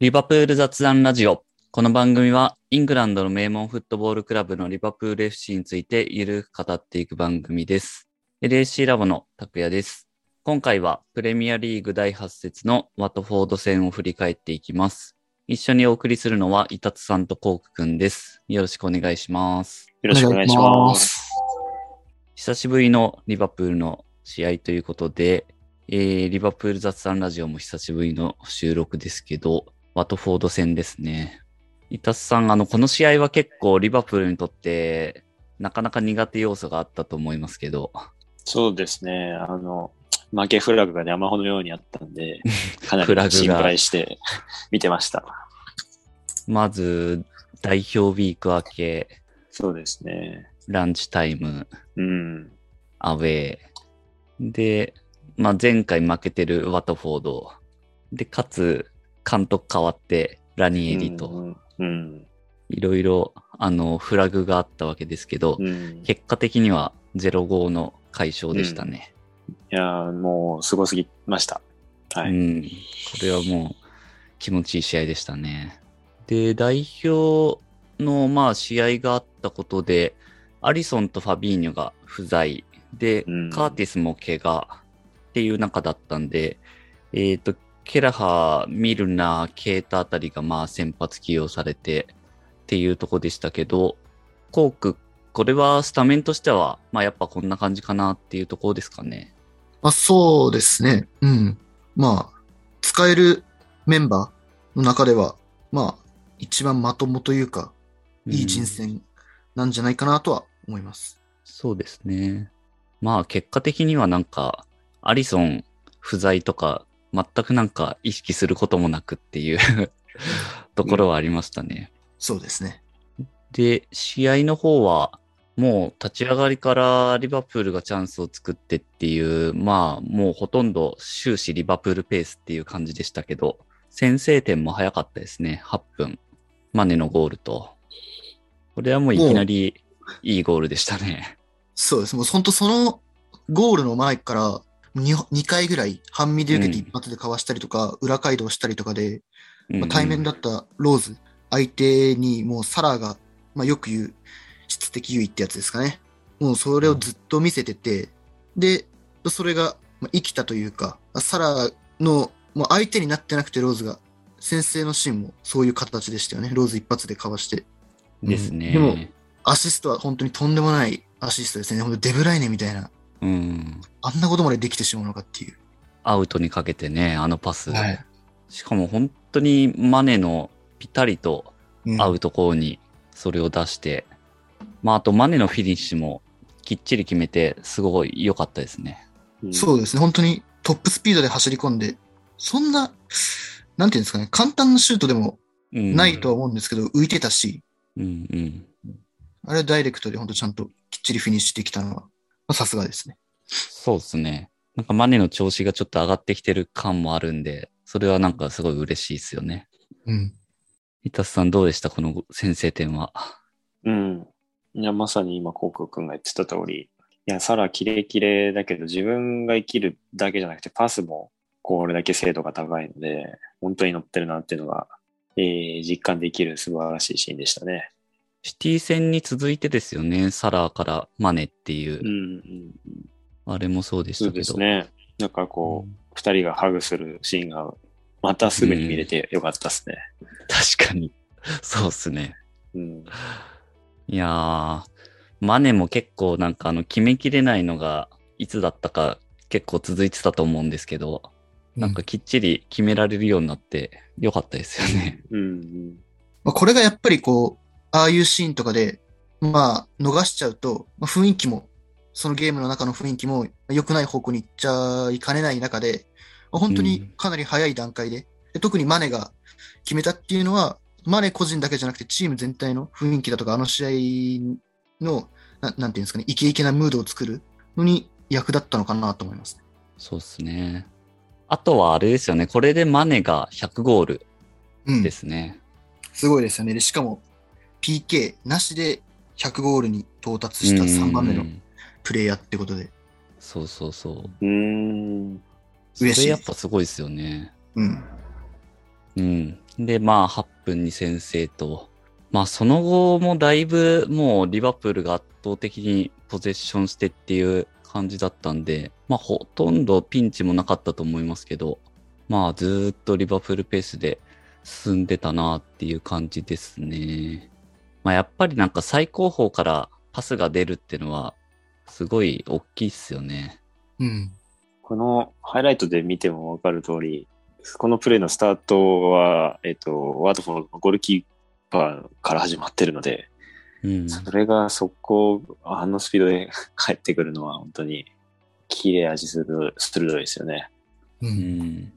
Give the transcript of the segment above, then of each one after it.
リバプール雑談ラジオ。この番組はイングランドの名門フットボールクラブのリバプール FC についてゆるく語っていく番組です。LAC ラボの拓也です。今回はプレミアリーグ第8節のワトフォード戦を振り返っていきます。一緒にお送りするのはイタツさんとコークくんです。よろしくお願いします。よろしくお願いします。久しぶりのリバプールの試合ということで、えー、リバプール雑談ラジオも久しぶりの収録ですけど、ワトフォード戦ですね。イタスさん、あの、この試合は結構リバプールにとって、なかなか苦手要素があったと思いますけど、そうですね。あの、負けフラグが山ほどのようにあったんで、かなフラグがり心配して見てました。まず、代表ウィーク明け、そうですね。ランチタイム、うん。アウェー。で、まあ、前回負けてるワトフォード。で、かつ、監督変わって、ラニエリと。うん。うん。いろいろ、あの、フラグがあったわけですけど、うん、い結果的には0-5の解消でしたね。やー、もう、すごすぎました。はい。うん。これはもう、気持ちいい試合でしたね。で、代表の、まあ、試合があったことで、アリソンとファビーニョが不在。で、うんカーティスも怪我っていう中だったんで、えっ、と、ケラハ、ミルナー、ケータあたりがまあ先発起用されてっていうとこでしたけど、コーク、これはスタメンとしては、まあやっぱこんな感じかなっていうところですかね。まあ、そうですね。うん。まあ、使えるメンバーの中では、まあ、一番まともというか、いい人うん選なんじゃないかなとは思います。そうですね。まあ結果的にはなんか、アリソン不在とか、全くなんか意識することもなくっていう ところはありましたね。そうですね。で、試合の方は、もう立ち上がりからリバプールがチャンスを作ってっていう、まあもうほとんど終始リバプールペースっていう感じでしたけど、先制点も早かったですね。8分。マネのゴールと。これはもういきなりいいゴールでしたね。そうです。もう本当そのゴールの前から 2, 2回ぐらい半身で受けてうん一発でかわしたりとか、裏街道したりとかで、うんまあ、対面だったローズ、相手にもうサラーが、まあ、よく言う質的優位ってやつですかね。もうそれをずっと見せてて、で、それがまあ生きたというか、サラーのもう相手になってなくてローズが、先制のシーンもそういう形でしたよね。ローズ一発でかわして。ですね。でもアシストは本当にとんでもないアシストですね。本当デブライネみたいな。うん。あんなことまでできてしまうのかっていう。アウトにかけてね、あのパス。はいしかも本当にマネのピタリとうん合うところにそれを出して、まああとマネのフィニッシュもきっちり決めてすごい良かったですね。うんそうですね。本当にトップスピードで走り込んで、そんな、なんていうんですかね、簡単なシュートでもうんないとは思うんですけど、浮いてたし、うんうん。あれはダイレクトで本当ちゃんときっちりフィニッシュできたのは、まあさすがですね。そうですね。なんかマネの調子がちょっと上がってきてる感もあるんで、それはなんかすごい嬉しいですよね。うん。イタスさんどうでした？この先制点は。うん。いや、まさに今、コウ君が言ってた通り、いや、サラキレキレだけど、自分が生きるだけじゃなくて、パスもこれだけ精度が高いので、本当に乗ってるなっていうのが、えー実感できる素晴らしいシーンでしたね。シティ戦に続いてですよね。サラーからマネっていううん、う、ん。あれもそうでしそうたけど。ですね。なんかこう、二人がハグするシーンが、またすぐに見れてよかったですね。確かに。そうっすね。うん。いやー、マネも結構なんかあの決めきれないのがいつだったか結構続いてたと思うんですけど、なんかきっちり決められるようになってよかったですよね。うん、うん。まあ、これがやっぱりこう、ああいうシーンとかで、まあ、逃しちゃうと、まあ、雰囲気も、そのゲームの中の雰囲気も良くない方向に行っちゃいかねない中で、まあ本当にかなり早い段階で、で特にマネが決めたっていうのは、マネ個人だけじゃなくてチーム全体の雰囲気だとか、あの試合の、ななんていうんですかね、イケイケなムードを作るのに役立ったのかなと思います。そうっすね。あとはあれですよね。これでマネが100ゴールうんで。すね。すごいですよね。でしかも、PK なしで100ゴールに到達した3番目のうんプレイヤーってことで。そうそうそう。うーん。それ嬉しいやっぱすごいですよね。うん。うん。で、まあ、8分に先制と。まあ、その後もだいぶもうリバプールが圧倒的にポゼッションしてっていう感じだったんで、まあ、ほとんどピンチもなかったと思いますけど、まあ、ずーっとリバプールペースで進んでたなっていう感じですね。まあ、やっぱりなんか最高峰からパスが出るっていうのは、すごい大きいっすよね。うん。このハイライトで見てもわかる通り、このプレーのスタートは、えっと、ワードフォードのゴールキーパーから始まってるので、うん。それが速攻、あのスピードで帰ってくるのは本当に切れ味鋭い鋭いですよね。う。うんん。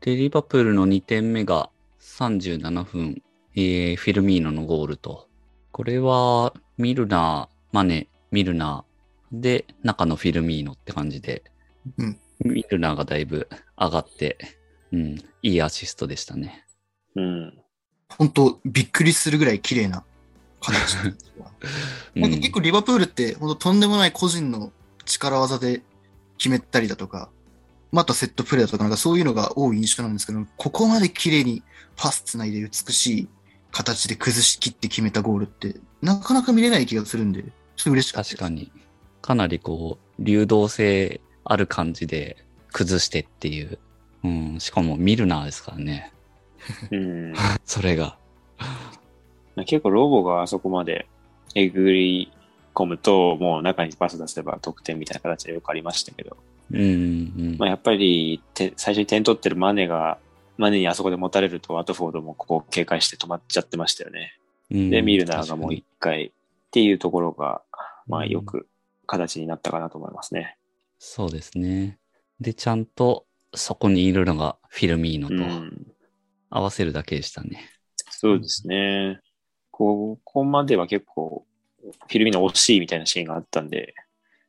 で、リバプールの2点目が37分、えーフィルミーノのゴールと。これは、ミルナー、マネ、ミルナーで、中のフィルミーノって感じで、うんミルナーがだいぶ上がって、うん、いいアシストでしたね。うん。本当びっくりするぐらい綺麗な形。うんなんか結構リバプールって、本当とんでもない個人の力技で決めたりだとか、またセットプレーだとか、なんかそういうのが多い印象なんですけど、ここまで綺麗にパスつないで美しい形で崩し切って決めたゴールって、なかなか見れない気がするんで、ちょっと嬉しかった。確かに。かなりこう、流動性ある感じで崩してっていう。うん、しかもミルナーですからね。うん、それが。結構ロボがあそこまでえぐり込むと、もう中にパス出せば得点みたいな形でよくありましたけど、うん、うん。まあ、やっぱりて最初に点取ってるマネが、マネにあそこで持たれると、ワトフォードもここ警戒して止まっちゃってましたよね。うんで、ミルナーがもう確一回っていうところが、まあうんよく形になったかなと思いますね。そうですね。で、ちゃんとそこにいるのがフィルミーノうとん。合わせるだけでしたね。そうですね。ここまでは結構、フィルミーノ惜しいみたいなシーンがあったんで、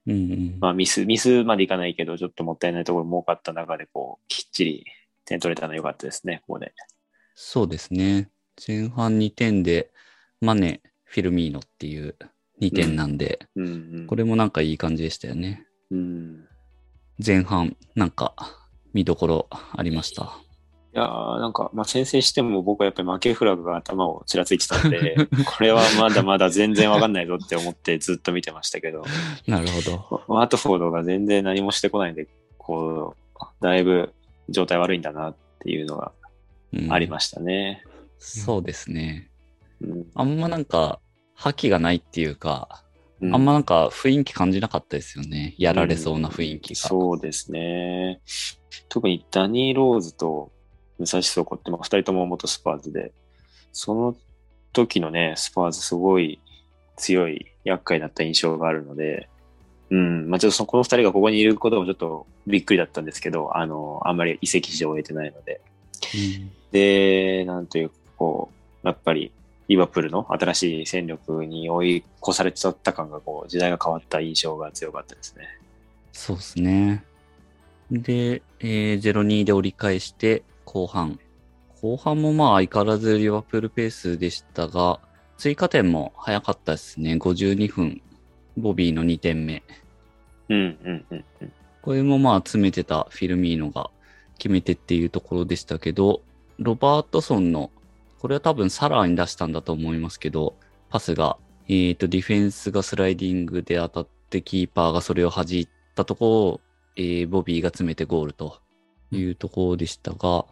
うんうん。まあミス、ミスまでいかないけど、ちょっともったいないところも多かった中で、こう、きっちり点取れたのは良かったですね、ここで。そうですね。前半2点でマネ、フィルミーノっていう2点なんで、うん、うん。これもなんかいい感じでしたよね。うん。前半、なんか見どころありました？いやーなんか、まあ、先制しても僕はやっぱり負けフラグが頭をちらついてたんで、これはまだまだ全然わかんないぞって思ってずっと見てましたけど、なるほど。ワートフォードが全然何もしてこないんで、こう、だいぶ状態悪いんだなっていうのがうんありましたね。そうですね。うんあんまなんか、覇気がないっていうか、うんあんまなんか雰囲気感じなかったですよね。やられそうな雰囲気が。そうですね。特にダニー・ローズと武蔵倉庫って、まあ、二人とも元スパーズで、その時のね、スパーズすごい強い、厄介だった印象があるので、うん、まあちょっとそのこの二人がここにいることもちょっとびっくりだったんですけど、あの、あんまり移籍事情を追えてないので。うんで、なんというか、こう、やっぱり、リバプールの新しい戦力に追い越されちゃった感が、こう、時代が変わった印象が強かったですね。そうですね。で、えー、0-2で折り返して、後半。後半もまあ相変わらずリバプールペースでしたが、追加点も早かったですね。52分。ボビーの2点目。うん、うん、うん、うん。これもまあ詰めてたフィルミーノが決めてっていうところでしたけど、ロバートソンの、これは多分サラーに出したんだと思いますけど、パスが、えっ、と、ディフェンスがスライディングで当たって、キーパーがそれを弾いたところを、えーボビーが詰めてゴールというところでしたが、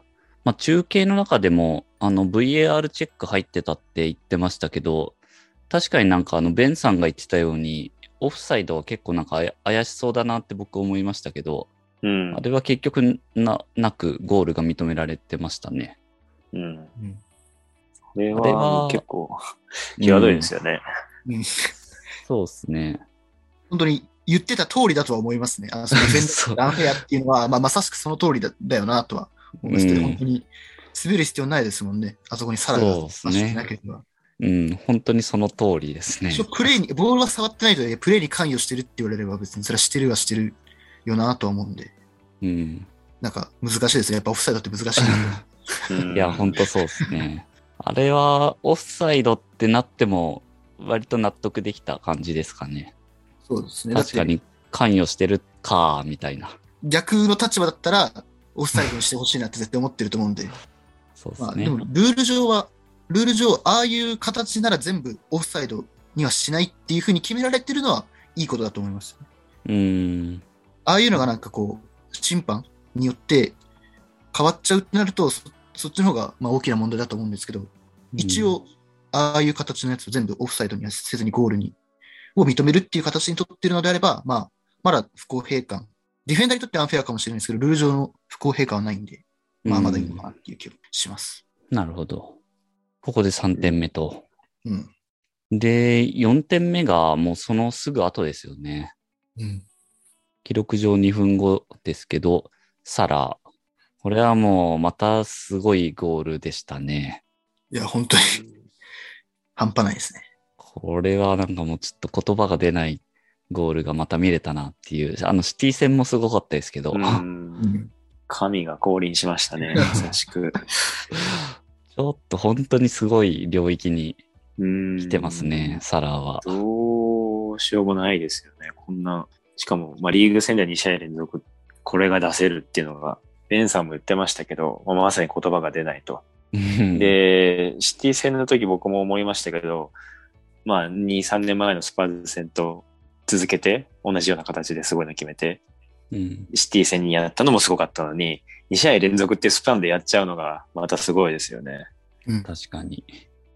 まあ中継の中でも、あの VAR チェック入ってたって言ってましたけど、確かになんかあのベンさんが言ってたように、オフサイドは結構なんかあや怪しそうだなって僕思いましたけど、うんあれは結局ななくゴールが認められてましたね。うん。あれはは結構、際どいですよね。うんそうですね。本当に言ってた通りだとは思いますね。あのそのディフェンそうダーアンフェアっていうのは、まあ、まさしくその通りだだよなとは思いますけど、うん本当に滑る必要ないですもんね。あそこにサラーがそうですねなければ。うん、本当にその通りですね。プレーに、ボールは触ってないとはいえプレーに関与してるって言われれば別にそれはしてるはしてるよなとは思うんで、うん。なんか難しいですね。やっぱオフサイドって難しい いや、本当そうですね。あれはオフサイドってなっても、割と納得できた感じですかね。そうですね。確かに関与してるか、みたいな。逆の立場だったら、オフサイドにしてほしいなって絶対思ってると思うんで。まあ、そうですね。でも、ルール上は、ルール上、ああいう形なら全部オフサイドにはしないっていうふうに決められてるのはいいことだと思います。うん。ああいうのがなんかこう、審判によって変わっちゃうってなると、そそっちの方がまあ大きな問題だと思うんですけど、一応、ああいう形のやつを全部オフサイドにはせずにゴールに、を認めるっていう形にとってるのであれば、まあ、まだ不公平感。ディフェンダーにとってはアンフェアかもしれないですけど、ルール上の不公平感はないんで、まあまだいいのかなっていう気がします。なるほど。ここで3点目と。うん。で、4点目がもうそのすぐ後ですよね。うん。記録上2分後ですけど、サラ。これはもうまたすごいゴールでしたね。いや、本当に半端ないですね。これはなんかもうちょっと言葉が出ないゴールがまた見れたなっていう。あのシティ戦もすごかったですけど。神が降臨しましたね、まさしく。ちょっと本当にすごい領域にうん来てますね、。サラは。どうしようもないですよね。こんな、しかも、まあ、リーグ戦では2試合連続、これが出せるっていうのが、ベンさんも言ってましたけど、まあまさに言葉が出ないと。うん、で、シティ戦の時僕も思いましたけど、まあ、2、3年前のスパーズ戦と続けて、同じような形ですごいの決めて、うん、シティ戦にやったのもすごかったのに、2試合連続ってスパンでやっちゃうのが、またすごいですよね。確かに。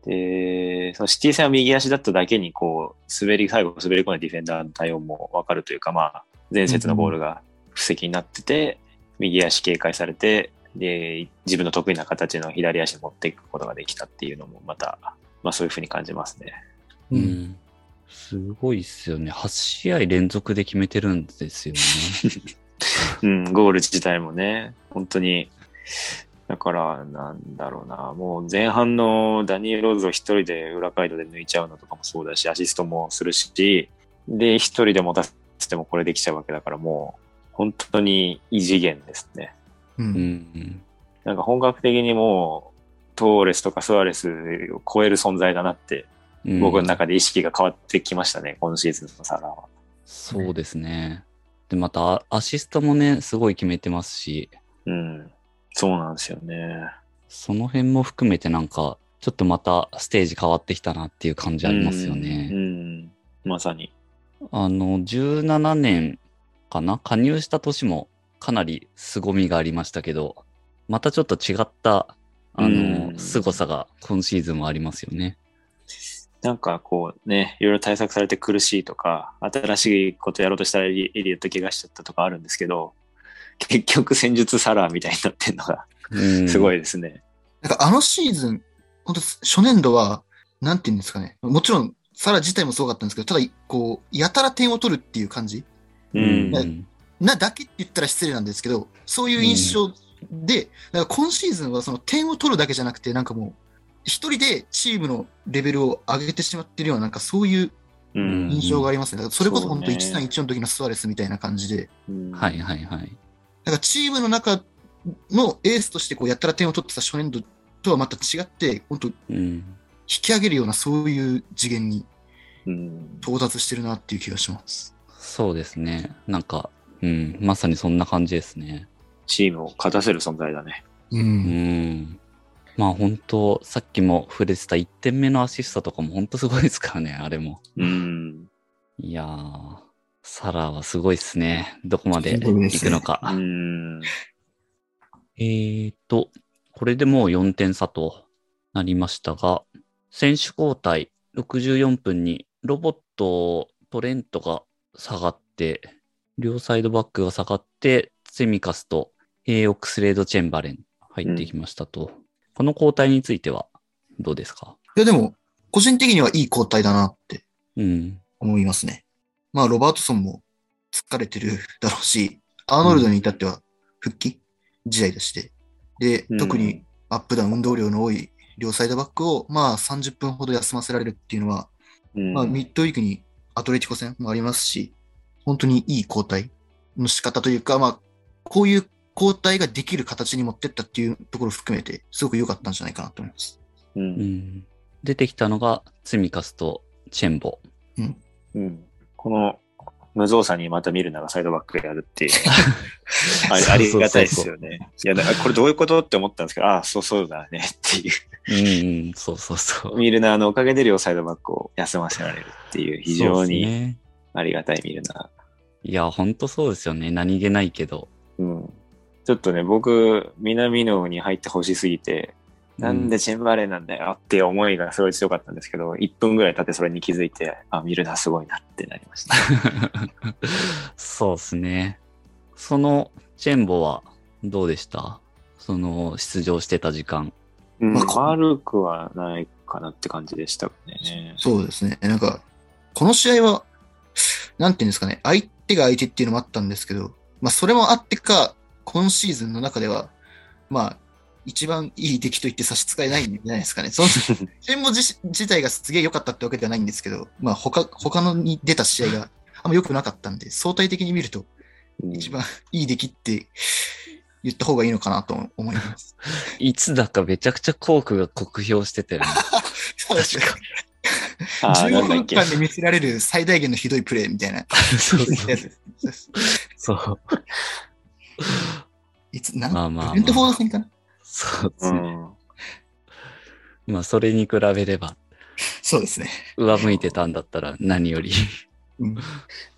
で、そのシティ戦は右足だっただけに、こう、滑り、最後滑り込んだディフェンダーの対応もわかるというか、まあ、前節のボールが布石になってて、右足警戒されて、で、自分の得意な形の左足に持っていくことができたっていうのも、また、まあそういうふうに感じますね。ううんん。すごいっすよね。8試合連続で決めてるんですよね。うん、ゴール自体もね、本当に、だから、なんだろうな、もう前半のダニエル・ローズを一人で裏街道で抜いちゃうのとかもそうだし、アシストもするし、で、一人で持たせてもこれできちゃうわけだから、もう、本当に異次元ですね。う。うんん。なんか本格的にもう、トーレスとかスアレスを超える存在だなって、うん僕の中で意識が変わってきましたね、今シーズンのサラは。そうですね。で、また、アシストもね、すごい決めてますし、うん。そうなんですよね。その辺も含めてなんか、ちょっとまたステージ変わってきたなっていう感じありますよね。うん。うんまさに。あの、17年かな？加入した年もかなり凄みがありましたけど、またちょっと違った、あの、うん凄さが今シーズンもありますよね。なんかこうね、いろいろ対策されて苦しいとか、新しいことやろうとしたらエリエット怪我しちゃったとかあるんですけど、結局戦術サラーみたいになってるのがうん、すごい。いですね。なんかあのシーズン、本当初年度は、なんて言うんですかね。もちろん、サラ自体もすごかったんですけど、ただ、こう、やたら点を取るっていう感じううん。ん。なだけって言ったら失礼なんですけど、そういう印象で、なんか今シーズンはその点を取るだけじゃなくて、なんかもう、一人でチームのレベルを上げてしまってるような、なんかそういううん。印象がありますね。だからそれこそ本当そうね131の時のスアレスみたいな感じで、うんはいはいはい。なんかチームの中のエースとしてこうやったら点を取ってた初年度とはまた違って、本当引うん。き上げるようなそういう次元にうん。到達してるなっていう気がします。そうですね。なんか、うん、まさにそんな感じですね。チームを勝たせる存在だね。う。うんん。まあ本当さっきも触れてた1点目のアシストとかも本当すごいですからね、あれも。うん。いやー、サラはすごいっすね。どこまで行くのか。うん。えーと、これでもう4点差となりましたが、選手交代64分にロボット、トレントが下がって、両サイドバックが下がって、セミカスとヘイオックスレード・チェンバレン入ってきましたと。この交代についてはどうですか？いやでも、個人的にはいい交代だなってうん。思いますね。まあ、ロバートソンも疲れてるだろうし、アーノルドに至っては復帰試合でして、でうん、特にアップダウン運動量の多い両サイドバックを、まあ30分ほど休ませられるっていうのは、うんまあミッドウィークにアトレティコ戦もありますし、本当にいい交代の仕方というか、まあ、こういう交代ができる形に持ってったっていうところを含めて、すごく良かったんじゃないかなと思います。う。うんん。出てきたのが、セミカスとチェンボ。うん。この、無造作にまた見るながサイドバックやるっていう。ありありがたいですよね。いや、だからこれどういうことって思ったんですけど、ああ、そうそうだねっていう。うんうん、そうそうそう。ミルナーのおかげで両サイドバックを休ませられるっていう非常にねありがたいミルナいや、ほんとそうですよね。何気ないけど。ちょっとね、僕、南野に入ってほしすぎて、なんでチェンバレーなんだよっていう思いがすごい強かったんですけど、1分ぐらい経ってそれに気づいて、あ、ミルナーすごいなってなりました。そうですね。そのチェンボはどうでした？その出場してた時間。うん、まあこ悪くはないかなって感じでしたね。そうですね。なんか、この試合は、なんていうんですかね、相手が相手っていうのもあったんですけど、まあそれもあってか、今シーズンの中では、まあ、一番いい出来と言って差し支えないんじゃないですかね。その、チェンボ自自体がすげえ良かったってわけではないんですけど、まあ他、他のに出た試合があんま良くなかったんで、相対的に見るとうん一番いい出来って言った方がいいのかなと思います。いつだかめちゃくちゃコークが酷評してたよね。そうですね。あーなん15だっけ分間で見せられる最大限のひどいプレーみたいな。そうそう。いつ、なんまあまあまあブレントフォード戦かなそうですね。うん。まあ、それに比べれば、そうですね。上向いてたんだったら何より。うん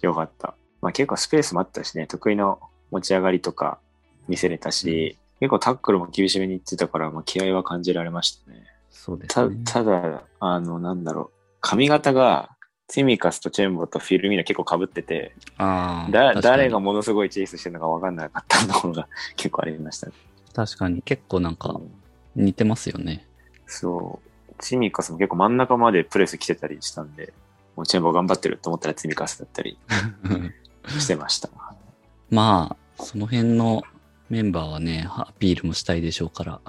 よかった。まあ結構スペースもあったしね、得意の持ち上がりとか見せれたし、結構タックルも厳しめにいってたから、まあ気合は感じられましたね。そうですたね。ただ、あの、なんだろう、髪型が、ティミカスとチェンボとフィルミーナ結構被ってて、ああ。だ誰がものすごいチェイスしてるのか分かんなかったところが 結構ありましたね。確かに結構なんかうん似てますよね。そう。ティミカスも結構真ん中までプレス来てたりしたんで、もうチェンボ頑張ってると思ったらティミカスだったり してました。まあ、その辺のメンバーはね、アピールもしたいでしょうから。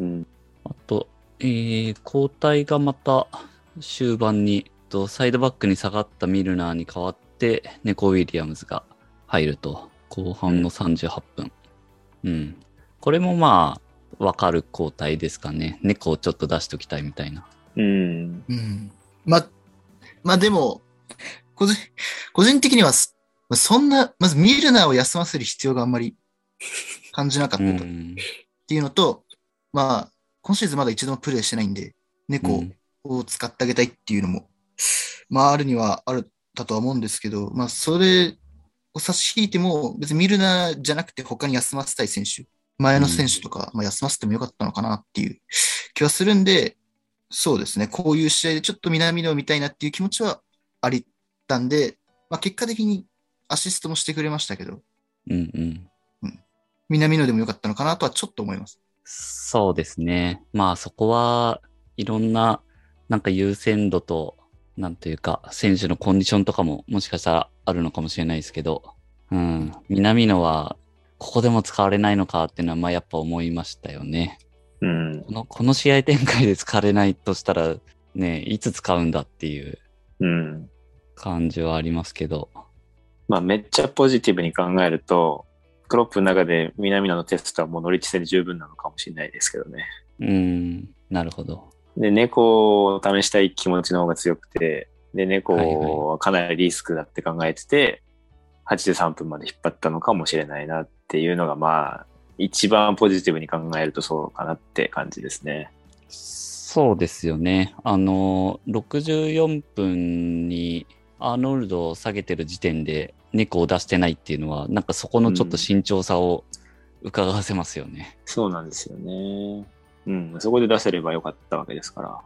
うん。あと、えー、交代がまた終盤に、とサイドバックに下がったミルナーに代わって、ネコ・ウィリアムズが入ると。後半の38分。うん。これもまあ、わかる交代ですかね。猫をちょっと出しときたいみたいな。うん。うん。ま、まあでも、個人、個人的にはそんな、まずミルナーを休ませる必要があんまり感じなかったと、っうん。ていうのと、まあ、今シーズンまだ一度もプレイしてないんで、猫を使ってあげたいっていうのも、まああるにはある、だとは思うんですけど、まあそれを差し引いても、別にミルナーじゃなくて他に休ませたい選手、前の選手とか、まあ休ませてもよかったのかなっていう 気はするんで、そうですね、こういう試合でちょっと南野を見たいなっていう気持ちはありったんで、まあ結果的にアシストもしてくれましたけど、うんうん。南野でもよかったのかなとはちょっと思います。そうですね。まあそこはいろんななんか優先度と、なんというか選手のコンディションとかももしかしたらあるのかもしれないですけど、うん。南野はここでも使われないのかっていうのはまあやっぱ思いましたよね。うん。この、この試合展開で使われないとしたらね、いつ使うんだっていううん。感じはありますけど。まあめっちゃポジティブに考えると、クロップの中で南野のテストはもう乗り地戦で十分なのかもしれないですけどね。うん、なるほど。で、猫を試したい気持ちの方が強くて、で、はい猫はかなりリスクだって考えてて、83分まで引っ張ったのかもしれないなっていうのが、まあ、一番ポジティブに考えるとそうかなって感じですね。そうですよね。あの、64分にアーノルドを下げてる時点で猫を出してないっていうのは、なんかそこのちょっと慎重さを伺わせますよね。そうなんですよね。うん、そこで出せればよかったわけですから。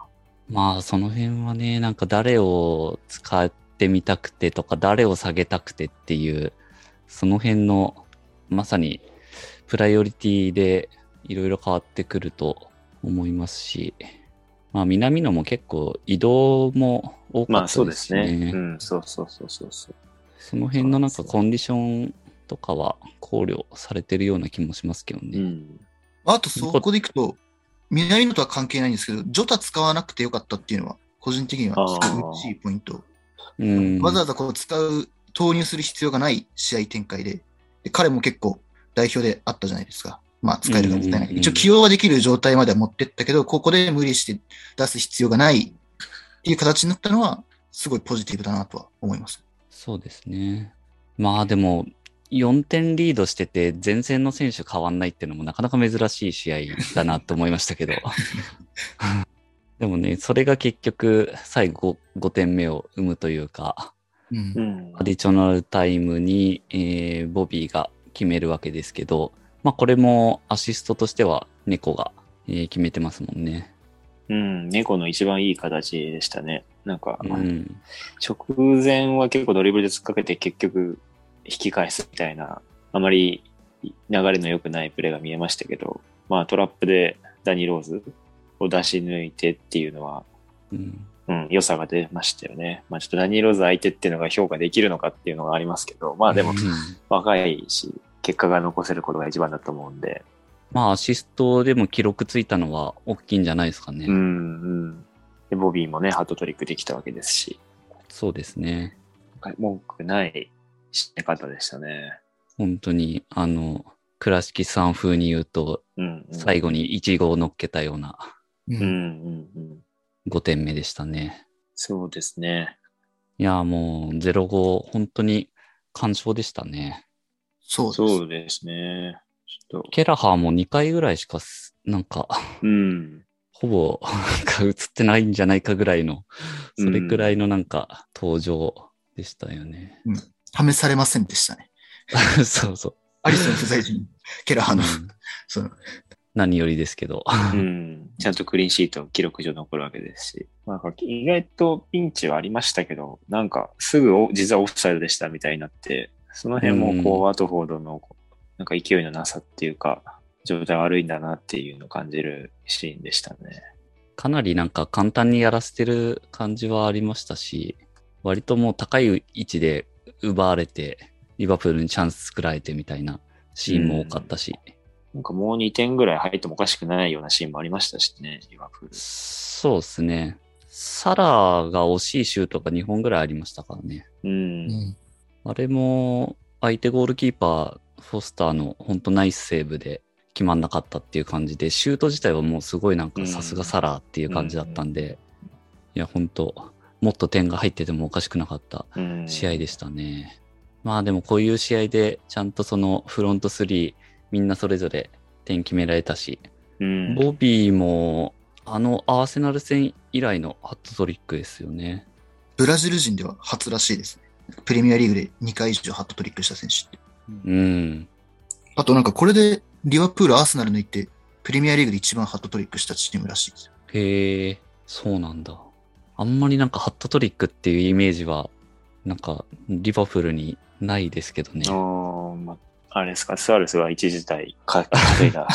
まあ、その辺はね、なんか誰を使ってみたくてとか、誰を下げたくてっていう、その辺の、まさに、プライオリティでいろいろ変わってくると思いますし、まあ、南野も結構移動も多かまあそうですったですしね。ね。うん、そうそうそうそうそう。その辺のなんかコンディションとかは考慮されてるような気もしますけどね。うん。あとそこでいくと、南野とは関係ないんですけど、ジョタ使わなくてよかったっていうのは、個人的にはすごい嬉しいポイント。うん。わざわざこう使う、投入する必要がない試合展開で、で彼も結構代表であったじゃないですか。まあ使えるかもしれない。一応起用はできる状態までは持ってったけど、ここで無理して出す必要がないっていう形になったのは、すごいポジティブだなとは思います。そうですね。まあでも、4点リードしてて、前線の選手変わんないっていうのもなかなか珍しい試合だなと思いましたけど。でもね、それが結局、最後 5, 点目を生むというか、うんうんアディショナルタイムに、えーボビーが決めるわけですけど、まあこれもアシストとしては猫が、えー決めてますもんね。うん、猫の一番いい形でしたね。なんか、うん。直前は結構ドリブルで突っかけて結局引き返すみたいな、あまり流れの良くないプレーが見えましたけど、まあトラップでダニーローズを出し抜いてっていうのは、うん。うん、良さが出ましたよね。まあちょっとダニーローズ相手っていうのが評価できるのかっていうのがありますけど、まあでもうん若いし、結果が残せることが一番だと思うんで、まあアシストでも記録ついたのは大きいんじゃないですかね。うん、うん。で、ボビーもね、ハットトリックできたわけですし、そうですね。文句ない締め方でしたね。本当に、あの、倉敷さん風に言うと、うん、うん。最後に1号を乗っけたようなううんん、うん、うん。5点目でしたね。そうですね。いや、もう0-5、本当に完勝でしたね。そうです。そうですね。ちょっと、ケラハーも2回ぐらいしかす、なんか、うん。ほぼ、なんか映ってないんじゃないかぐらいの、それくらいのなんか登場でしたよね。試されませんでしたね。そうそう。アリソン不在時に、ケラハの、うんその、何よりですけど。うん。ちゃんとクリーンシート記録上残るわけですし。なんか意外とピンチはありましたけど、なんかすぐお実はオフサイドでしたみたいになって、その辺もこう、うんワトフォードのなんか勢いのなさっていうか、状態悪いんだなっていうのを感じるシーンでしたね。かなりなんか簡単にやらせてる感じはありましたし、割ともう高い位置で奪われて、リバプールにチャンス作られてみたいなシーンも多かったし、なんかもう2点ぐらい入ってもおかしくないようなシーンもありましたしね、リバプール。そうですね。サラが惜しいシュートが2本ぐらいありましたからね。うん。うんあれも相手ゴールキーパー、フォスターの本当ナイスセーブで決まんなかったっていう感じで、シュート自体はもうすごいなんかうんさすがサラーっていう感じだったんで、いや本当もっと点が入っててもおかしくなかったうん試合でしたね。まあでもこういう試合でちゃんとそのフロント3みんなそれぞれ点決められたし、うん。ボビーもあのアーセナル戦以来のハットトリックですよね。ブラジル人では初らしいですね。プレミアリーグで2回以上ハットトリックした選手って。うん。あとなんかこれでリバプール、アーセナル抜いて、プレミアリーグで一番ハットトリックしたチームらしいですよ。へえ、そうなんだ。あんまりなんかハットトリックっていうイメージは、なんかリバプールにないですけどね。あーまあ、あれですか、スアレスは一時代か稼いだ。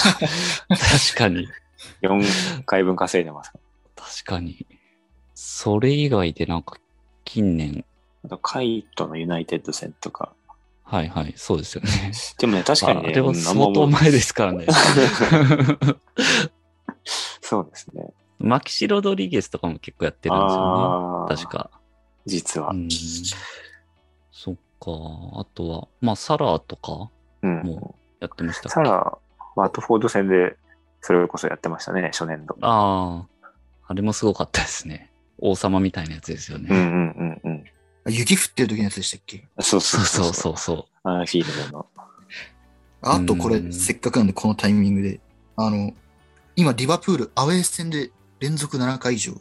確かに。4回分稼いでます。確かに。それ以外でなんか近年、あと、カイトのユナイテッド戦とか。はいはい、そうですよね。でもね、確かにね、あれはうん相当前ですからね。そうですね。マキシ・ロドリゲスとかも結構やってるんですよああ、ね。確。か。実はう。ん。そっか。あとは、まあ、サラーとかうん。もやってましたっけ？サラ、ワトフォード戦で、それこそやってましたね、初年度。ああ、あれもすごかったですね。王様みたいなやつですよね。うんうんうんうん。雪降ってる時のやつでしたっけ？そうそそううそう。そうそうそアンフィールドの。あとこれ、うんせっかくなんでこのタイミングで、あの、今リバプールアウェー戦で連続7回以上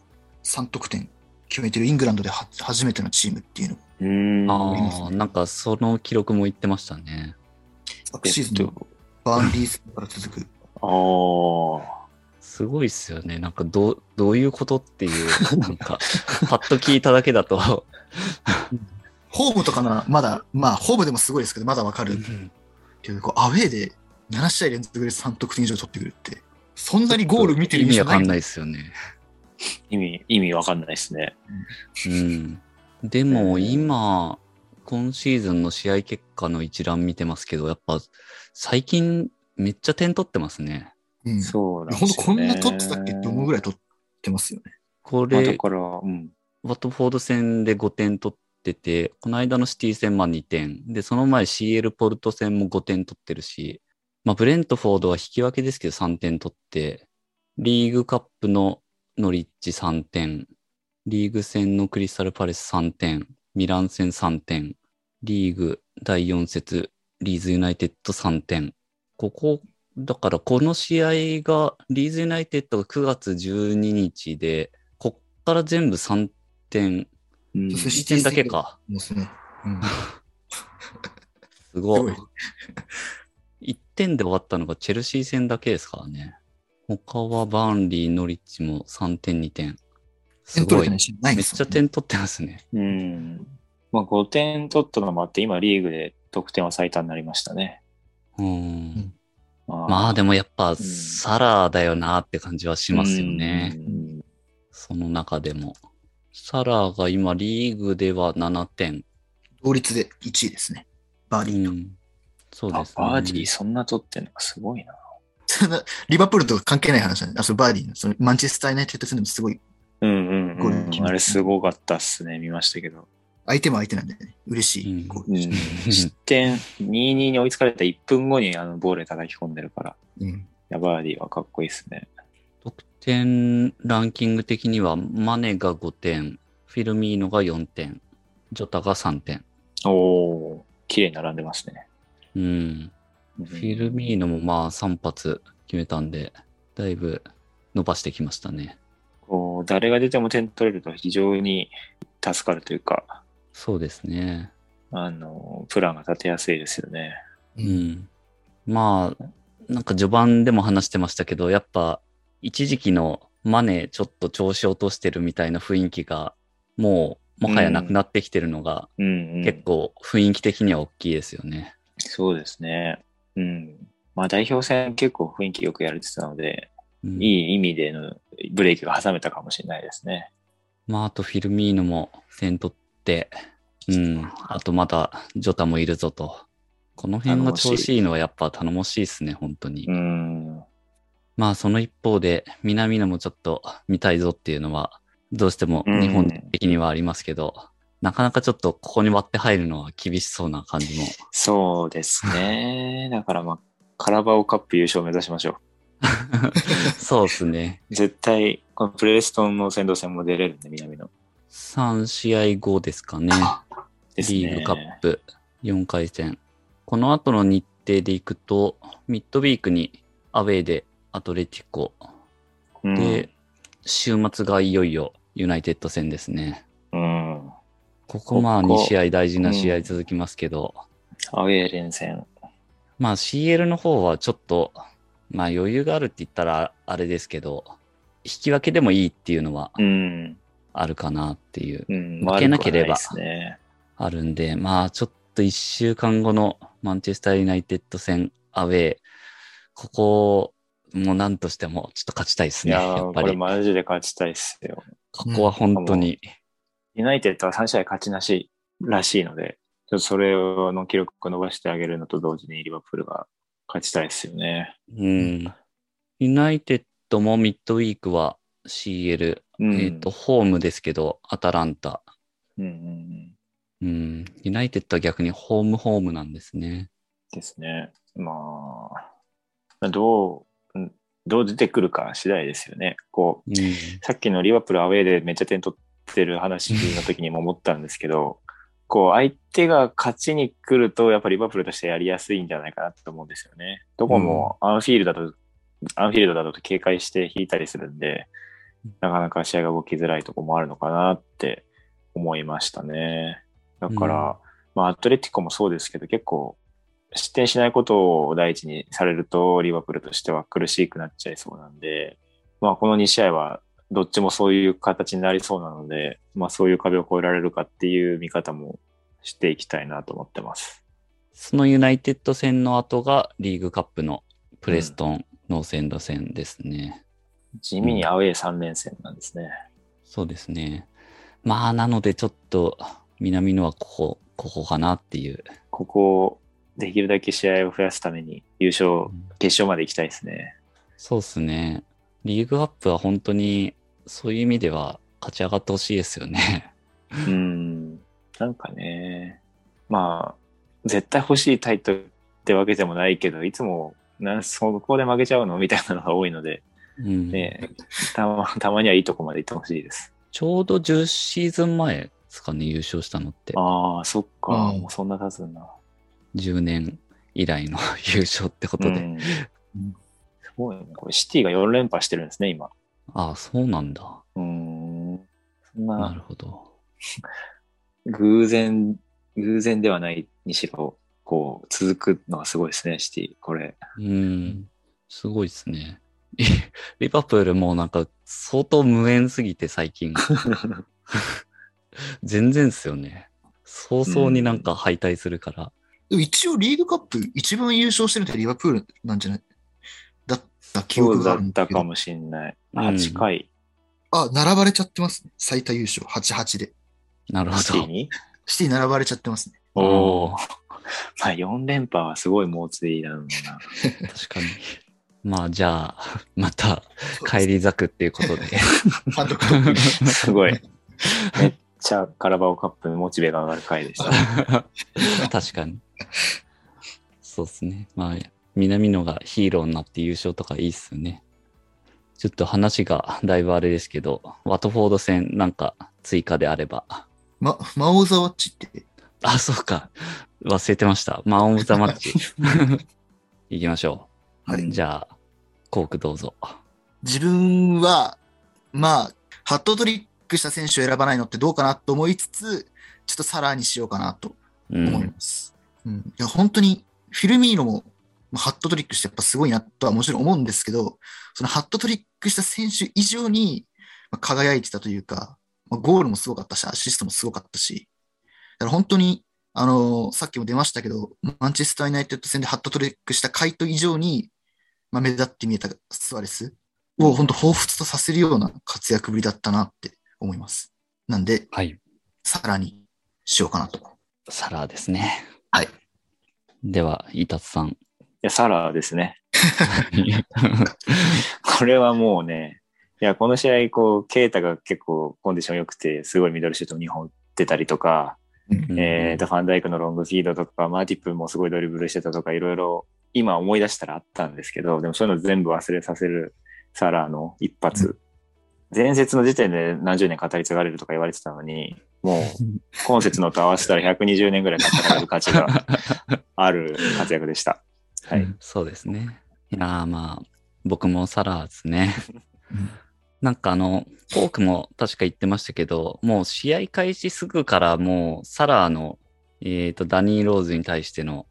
3得点決めてるイングランドでは初めてのチームっていうのうーん。う。りますねああ、なんかその記録も言ってましたね。昨シーズンのバーンリー戦から続く。ああ。すごいっすよね。なんかどう、どういうことっていう、なんか、パッと聞いただけだと、ホームとかならまだ、まあホームでもすごいですけど、まだわかるけど、こうアウェーで7試合連続で3得点以上取ってくるって、そんなにゴール見てる意味わかんないですよね。意味、意味わかんないですね。うん。でも今、今シーズンの試合結果の一覧見てますけど、やっぱ最近めっちゃ点取ってますね。うん。そうなん本当こですよね。んな取ってたっけ？って思うぐらい取ってますよね？これ、まあだから、うん。ワトフォード戦で5点取ってて、この間のシティ戦は2点。で、その前 CL ポルト戦も5点取ってるし、まあ、ブレントフォードは引き分けですけど3点取って、リーグカップのノリッチ3点、リーグ戦のクリスタルパレス3点、ミラン戦3点、リーグ第4節、リーズユナイテッド3点。ここ、だからこの試合が、リーズユナイテッドが9月12日で、こっから全部3点、うんそう1点だけか。ですね。うん。すごい。1点で終わったのがチェルシー戦だけですからね。他はバーンリー、ノリッチも3点、2点。すごい。いしないめっちゃ点取ってますね。うん。まあ5点取ったのもあって、今リーグで得点は最多になりましたね。うん。ままあでもやっぱ、んサラーだよなって感じはしますよね。うんその中でも。サラーが今リーグでは7点。同率で1位ですね。バーディーと。うん。そうあですね。バーディーそんな取ってんのがすごいな。そんなリバプールとか関係ない話なんで、あ、そう、バーディーの、そのマンチェスター・ユナイテッド戦でもすごい、うんうん、ゴールうん。あれすごかったっすね。見ましたけど。相手も相手なんでね、嬉しいうん。失点、2-2に追いつかれた1分後にあのボールで叩き込んでるから。うん。いや、バーディーはかっこいいっすね。得点ランキング的には、マネが5点、フィルミーノが4点、ジョタが3点。おー、綺麗に並んでますね。うん。うんフィルミーノもまあ3発決めたんで、だいぶ伸ばしてきましたね。こう誰が出ても点取れると非常に助かるというか、そうですね。あの、プランが立てやすいですよね。う。うんん。まあ、なんか序盤でも話してましたけど、やっぱ一時期のマネちょっと調子落としてるみたいな雰囲気が、もうもはやなくなってきてるのが。結構雰囲気的には大きいですよね。そうですね。うん。まあ代表戦結構雰囲気よくやれてたので、うんいい意味でのブレーキが挟めたかもしれないですね。まあ、あとフィルミーノも点取って、うん。あとまだジョタもいるぞと。この辺が調子いいのはやっぱ頼もしいですね、本当に。うん。まあ、その一方で、南野もちょっと見たいぞっていうのは、どうしても日本的にはありますけど、なかなかちょっとここに割って入るのは厳しそうな感じも。そうですね。だからまあ、カラバオカップ優勝を目指しましょう。そうですね。絶対、このプレストンの先導戦も出れるんで、南の。3試合後ですかね。ですね。リーグカップ4回戦。この後の日程でいくと、ミッドウィークにアウェーでアトレティコ。うん、で、週末がいよいよユナイテッド戦ですね。うん。ここまあここ2試合大事な試合続きますけど、アウェー連戦。まあ CL の方はちょっと、まあ余裕があるって言ったらあれですけど、引き分けでもいいっていうのはうん。あるかなっていう、うん。負けなければ。あるんで、まあちょっと1週間後のマンチェスターユナイテッド戦アウェー、ここも何としてもちょっと勝ちたいですね、いやっぱり。マジで勝ちたいっすよ。ここは本当に。ユナイテッドは3試合勝ちなしらしいので、ちょっとそれの記録を伸ばしてあげるのと同時にリバプールが勝ちたいですよね。うん。ユナイテッドもミッドウィークは CL、うん。えっ、と、ホームですけど、アタランタ。うんうん。ユナイテッドは逆にホームホームなんですね。ですね。まあ、どう、うんどう出てくるか次第ですよね。こう、うん。さっきのリバプールアウェーでめっちゃ点取ってる話の時にも思ったんですけど、こう、相手が勝ちに来ると、やっぱリバプールとしてやりやすいんじゃないかなと思うんですよね。どこもアンフィールドだと、アンフィールドだと警戒して引いたりするんで、なかなか試合が動きづらいとこもあるのかなって思いましたね。だから、うんまあ、アトレティコもそうですけど、結構、失点しないことを第一にされると、リバプールとしては苦しくなっちゃいそうなんで、まあ、この2試合は、どっちもそういう形になりそうなので、まあ、そういう壁を越えられるかっていう見方もしていきたいなと思ってます。そのユナイテッド戦の後がリーグカップのプレストン、ノーセンド戦ですね。地味にアウェー3連戦なんですね。そうですね。まあ、なのでちょっと、南野はここ、ここかなっていう。ここをできるだけ試合を増やすために優勝、決勝まで行きたいですね。そうですね。リーグアップは本当に、そういう意味では勝ち上がってほしいですよね。うん。なんかね、まあ、絶対欲しいタイトルってわけでもないけど、いつも、なそこで負けちゃうのみたいなのが多いので、うん。ね、たまたまにはいいとこまで行ってほしいです。ちょうど10シーズン前、ですかね、優勝したのって。ああ、そっか。うんもうそんな経つんだ。10年以来の 優勝ってことで。うんすごいね。これシティが4連覇してるんですね、今。ああ、そうなんだ。うーん。そんななるほど。偶然、偶然ではないにしろ、こう、続くのがすごいですね、シティ。これ。うん。すごいですね。リバプールもなんか相当無縁すぎて最近。全然っすよね。早々になんか敗退するから。でも一応リーグカップ一番優勝してるってリバプールなんじゃない？た記憶があだっるんだけど。たかもしんない。うん8回、あ、並ばれちゃってますね。最多優勝、8-8で。なるほど。シティに？シティ並ばれちゃってますね。おおお。まあ4連覇はすごい猛追だろうな。確かに。まあじゃあ、また帰り咲くっていうことで。すごい。めっちゃカラバオカップのモチベが上がる回でした。確かに。そうですね。まあ、南野がヒーローになって優勝とかいいっすよね。ちょっと話が だいぶあれですけど、ワトフォード戦なんか追加であれば。ま、マオザワッチって、あ、そうか。忘れてました。マン・オブ・ザ・マッチ。行きましょう。はいじゃあ、コークどうぞ。自分は、まあ、ハットトリックした選手を選ばないのってどうかなと思いつつ、ちょっとサラーにしようかなとう思いん。ます。うん。いや、本当に、フィルミーノも、まあハットトリックしてやっぱすごいなとはもちろん思うんですけど、そのハットトリックした選手以上にまあ輝いてたというか、まあ、ゴールもすごかったし、アシストもすごかったし、だから本当に、あのーさっきも出ましたけど、マンチェスター・ユナイテッド戦でハットトリックしたカイト以上に、まあ、目立って見えたスアレスを本当彷彿とさせるような活躍ぶりだったなって思います。なんで、はい。さらにしようかなと。サラーですね。はい。では、イタツさん。いや、サラーですね。これはもうね、いや、この試合、こう、ケイタが結構コンディション良くて、すごいミドルシュート2本出たりとか、うんえーと、ファンダイクのロングフィードとか、マーティップもすごいドリブルしてたとか、いろいろ今思い出したらあったんですけど、でもそういうの全部忘れさせるサラーの一発。前節の時点で何十年語り継がれるとか言われてたのに、もう今節のと合わせたら120年ぐらい語られる価値がある活躍でした。はい。うんそうですね。いやーまあ、僕もサラーですね。うんなんかあの、コークも確か言ってましたけど、もう試合開始すぐからもうサラーの、えっ、と、ダニー・ローズに対しての、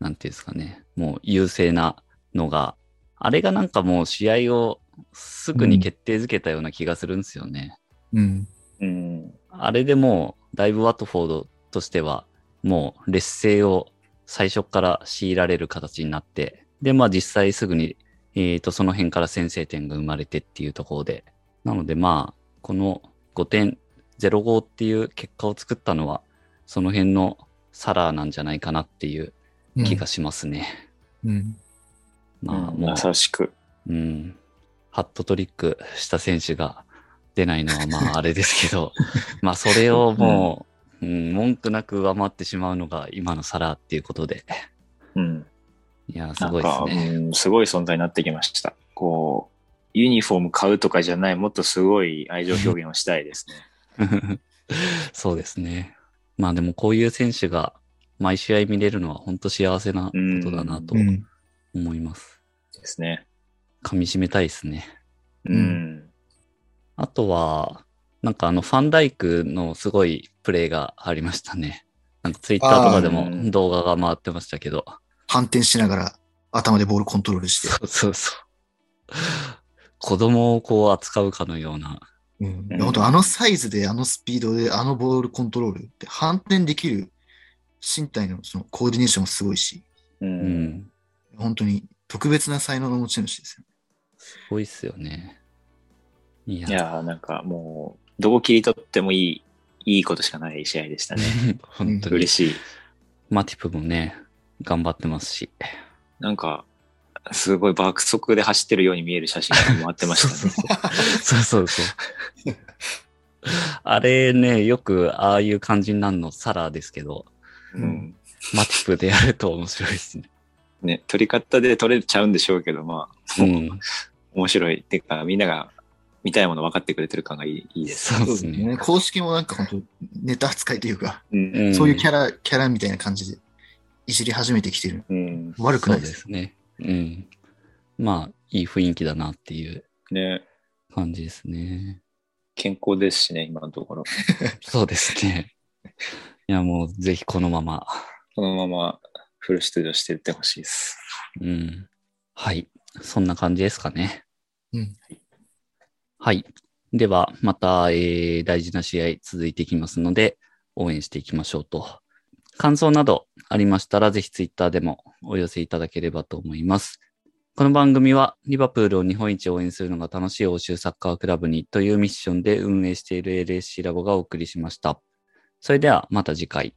なんていうんですかね、もう優勢なのが、あれがなんかもう試合をすぐに決定づけたような気がするんですよね。うん。うん。あれでもう、だいぶワトフォードとしては、もう劣勢を最初から強いられる形になって、で、まあ実際すぐに、えっ、と、その辺から先制点が生まれてっていうところで、なのでまあ、この5点05っていう結果を作ったのは、その辺のサラーなんじゃないかなっていう気がしますね。うん。まあ、うんもう、優しく。うん、ハットトリックした選手が出ないのはまああれですけど、まあそれをもう、うん、文句なく上回ってしまうのが今のサラーっていうことで、うん。いや、すごいですか、ね。うん、すごい存在になってきました。こう、ユニフォーム買うとかじゃない、もっとすごい愛情表現をしたいですね。そうですね。まあでもこういう選手が毎試合見れるのは本当幸せなことだなとうん。思います。ですね。噛み締めたいですね。ううんん。あとは、なんかあのファンダイクのすごいプレーがありましたね。なんかツイッターとかでも動画が回ってましたけど。反転しながら頭でボールコントロールして。そうそうそう。子供をこう扱うかのような。うんうん本当あのサイズで、あのスピードで、あのボールコントロールって反転できる身体のそのコーディネーションもすごいし、う。うんん。本当に特別な才能の持ち主ですよ。すごいっすよね。いや、いやー、なんかもう、どこ切り取ってもいい、いいことしかない試合でしたね。本当に嬉。しい。マティプもね、頑張ってますし。なんか、すごい爆速で走ってるように見える写真が回ってましたね。そうそうそう。あれね、よくああいう感じになるのサラーですけど、うん。マティプでやると面白いですね。ね、取り方で取れちゃうんでしょうけど、まあ、うん。面白い。っていうか、みんなが見たいもの分かってくれてる感がいいいいです。そうですね。公式もなんか本当ネタ扱いというか、うん。うんそういうキャラ、キャラみたいな感じでいじり始めてきてる。うん。そうで悪くないです。すね。うん。まあ、いい雰囲気だなっていうね。感じですね。健康ですしね、今のところ。そうですね。いや、もうぜひこのまま。このままフル出場していってほしいです。うん。はい。そんな感じですかね。うん。はい。では、また、えー大事な試合続いていきますので、応援していきましょうと。感想などありましたら、ぜひツイッターでもお寄せいただければと思います。この番組は、リバプールを日本一応援するのが楽しい欧州サッカークラブにというミッションで運営している LSC ラボがお送りしました。それでは、また次回。